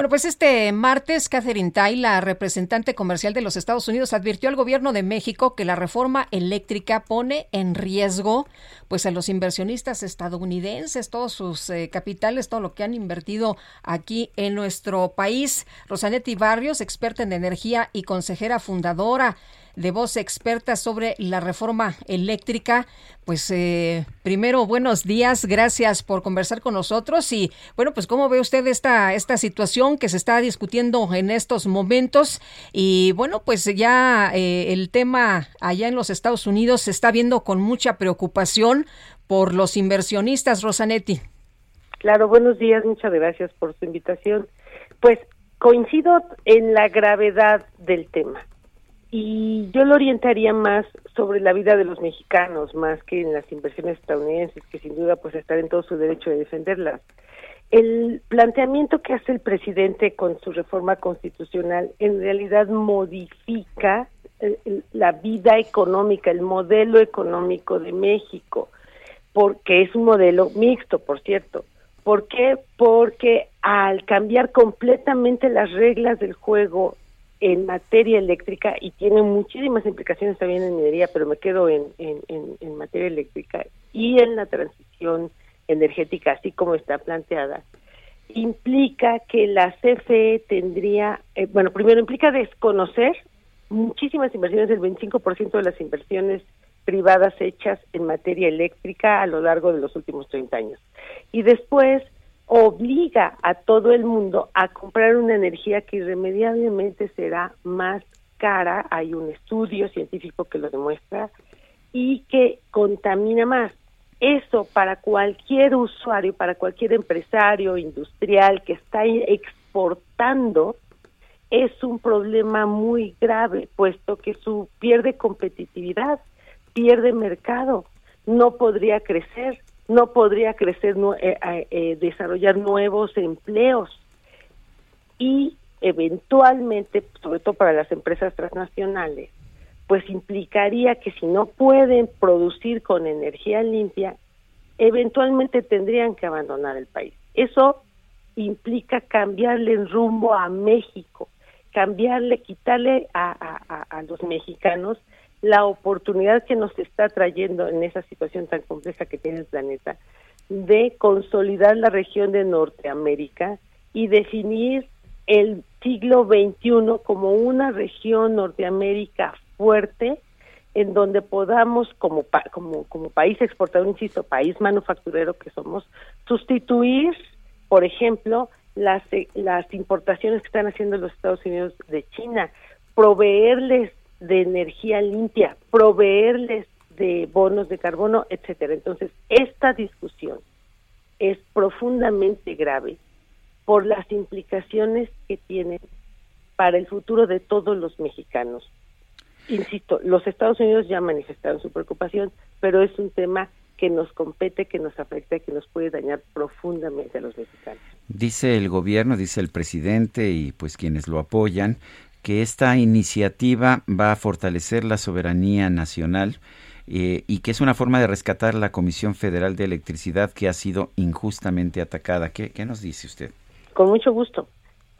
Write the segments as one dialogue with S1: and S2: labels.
S1: Bueno, pues este martes, Catherine Tai, la representante comercial de los Estados Unidos, advirtió al gobierno de México que la reforma eléctrica pone en riesgo pues a los inversionistas estadounidenses, todos sus eh, capitales, todo lo que han invertido aquí en nuestro país. Rosanetti Barrios, experta en energía y consejera fundadora de voz experta sobre la reforma eléctrica. Pues eh, primero, buenos días, gracias por conversar con nosotros y bueno, pues cómo ve usted esta, esta situación que se está discutiendo en estos momentos y bueno, pues ya eh, el tema allá en los Estados Unidos se está viendo con mucha preocupación por los inversionistas, Rosanetti.
S2: Claro, buenos días, muchas gracias por su invitación. Pues coincido en la gravedad del tema y yo lo orientaría más sobre la vida de los mexicanos, más que en las inversiones estadounidenses, que sin duda pues están en todo su derecho de defenderlas. El planteamiento que hace el presidente con su reforma constitucional en realidad modifica eh, la vida económica, el modelo económico de México, porque es un modelo mixto, por cierto. ¿Por qué? Porque al cambiar completamente las reglas del juego en materia eléctrica y tiene muchísimas implicaciones también en minería, pero me quedo en, en, materia eléctrica y en la transición energética, así como está planteada, implica que la CFE tendría, eh, bueno, primero implica desconocer muchísimas inversiones, el 25% de las inversiones privadas hechas en materia eléctrica a lo largo de los últimos 30 años. Y después obliga a todo el mundo a comprar una energía que irremediablemente será más cara, hay un estudio científico que lo demuestra, y que contamina más. Eso para cualquier usuario, para cualquier empresario industrial que está exportando, es un problema muy grave, puesto que su pierde competitividad, pierde mercado, no podría crecer no podría crecer, eh, eh, desarrollar nuevos empleos y eventualmente, sobre todo para las empresas transnacionales, pues implicaría que si no pueden producir con energía limpia, eventualmente tendrían que abandonar el país. Eso implica cambiarle el rumbo a México, cambiarle, quitarle a los mexicanos la oportunidad que nos está trayendo en esa situación tan compleja que tiene el planeta de consolidar la región de Norteamérica y definir el siglo XXI como una región Norteamérica fuerte en donde podamos como como como país exportador insisto país manufacturero que somos sustituir por ejemplo las las importaciones que están haciendo los Estados Unidos de China proveerles de energía limpia, proveerles de bonos de carbono, etcétera. Entonces, esta discusión es profundamente grave por las implicaciones que tiene para el futuro de todos los mexicanos. Insisto, los Estados Unidos ya manifestaron su preocupación, pero es un tema que nos compete, que nos afecta, que nos puede dañar profundamente a los mexicanos.
S3: Dice el gobierno, dice el presidente y pues quienes lo apoyan, que esta iniciativa va a fortalecer la soberanía nacional eh, y que es una forma de rescatar la Comisión Federal de Electricidad que ha sido injustamente atacada. ¿Qué, qué nos dice usted?
S2: Con mucho gusto.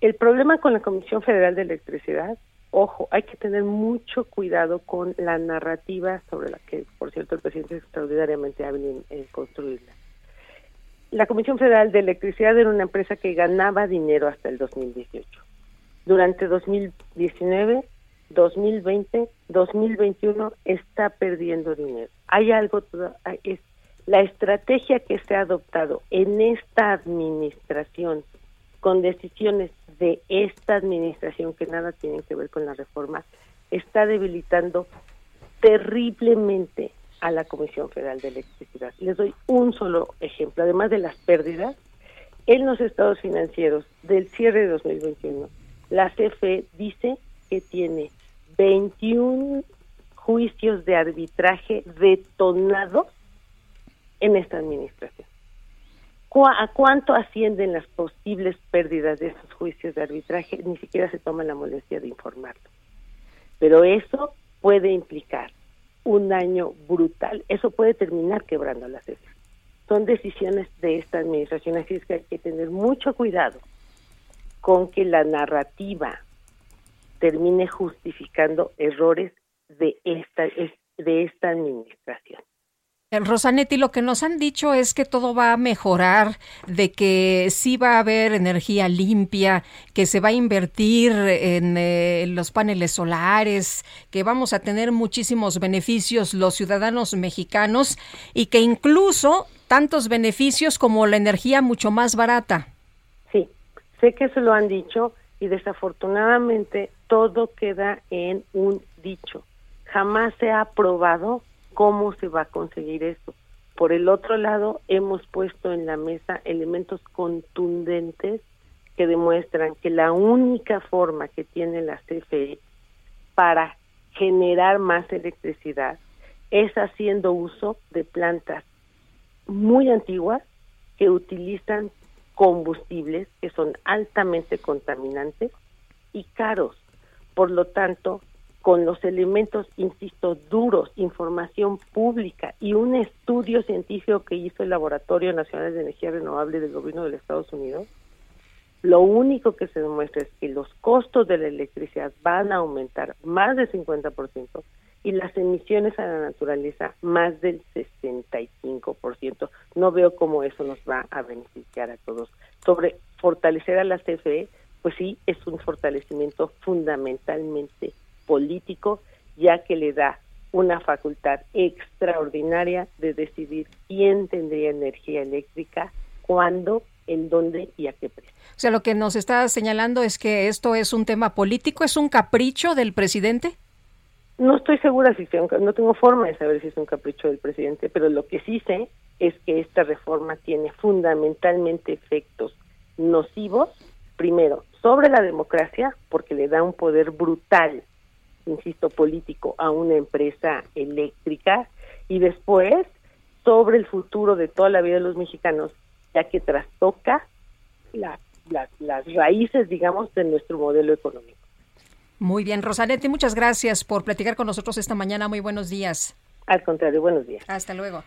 S2: El problema con la Comisión Federal de Electricidad, ojo, hay que tener mucho cuidado con la narrativa sobre la que, por cierto, el presidente es extraordinariamente hábil en construirla. La Comisión Federal de Electricidad era una empresa que ganaba dinero hasta el 2018 durante 2019, 2020, 2021 está perdiendo dinero. Hay algo, es la estrategia que se ha adoptado en esta administración con decisiones de esta administración que nada tienen que ver con la reforma, está debilitando terriblemente a la Comisión Federal de Electricidad. Les doy un solo ejemplo, además de las pérdidas, en los estados financieros del cierre de 2021, la CFE dice que tiene 21 juicios de arbitraje detonados en esta administración. ¿A cuánto ascienden las posibles pérdidas de esos juicios de arbitraje? Ni siquiera se toma la molestia de informarlo. Pero eso puede implicar un daño brutal. Eso puede terminar quebrando la CFE. Son decisiones de esta administración, así es que hay que tener mucho cuidado con que la narrativa termine justificando errores de esta, de esta administración.
S1: Rosanetti, lo que nos han dicho es que todo va a mejorar, de que sí va a haber energía limpia, que se va a invertir en eh, los paneles solares, que vamos a tener muchísimos beneficios los ciudadanos mexicanos y que incluso tantos beneficios como la energía mucho más barata.
S2: Sé que eso lo han dicho y desafortunadamente todo queda en un dicho. Jamás se ha probado cómo se va a conseguir eso. Por el otro lado, hemos puesto en la mesa elementos contundentes que demuestran que la única forma que tiene la CFE para generar más electricidad es haciendo uso de plantas muy antiguas que utilizan combustibles que son altamente contaminantes y caros. Por lo tanto, con los elementos, insisto, duros, información pública y un estudio científico que hizo el Laboratorio Nacional de Energía Renovable del Gobierno de los Estados Unidos, lo único que se demuestra es que los costos de la electricidad van a aumentar más del 50% y las emisiones a la naturaleza más del 65%. No veo cómo eso nos va a beneficiar a todos. Sobre fortalecer a la CFE, pues sí, es un fortalecimiento fundamentalmente político, ya que le da una facultad extraordinaria de decidir quién tendría energía eléctrica, cuándo, en dónde y a qué precio.
S1: O sea, lo que nos está señalando es que esto es un tema político, es un capricho del presidente.
S2: No estoy segura si no tengo forma de saber si es un capricho del presidente, pero lo que sí sé es que esta reforma tiene fundamentalmente efectos nocivos, primero, sobre la democracia, porque le da un poder brutal insisto, político a una empresa eléctrica y después sobre el futuro de toda la vida de los mexicanos, ya que trastoca las raíces, digamos, de nuestro modelo económico.
S1: Muy bien, Rosanetti, muchas gracias por platicar con nosotros esta mañana. Muy buenos días.
S2: Al contrario, buenos días.
S1: Hasta luego.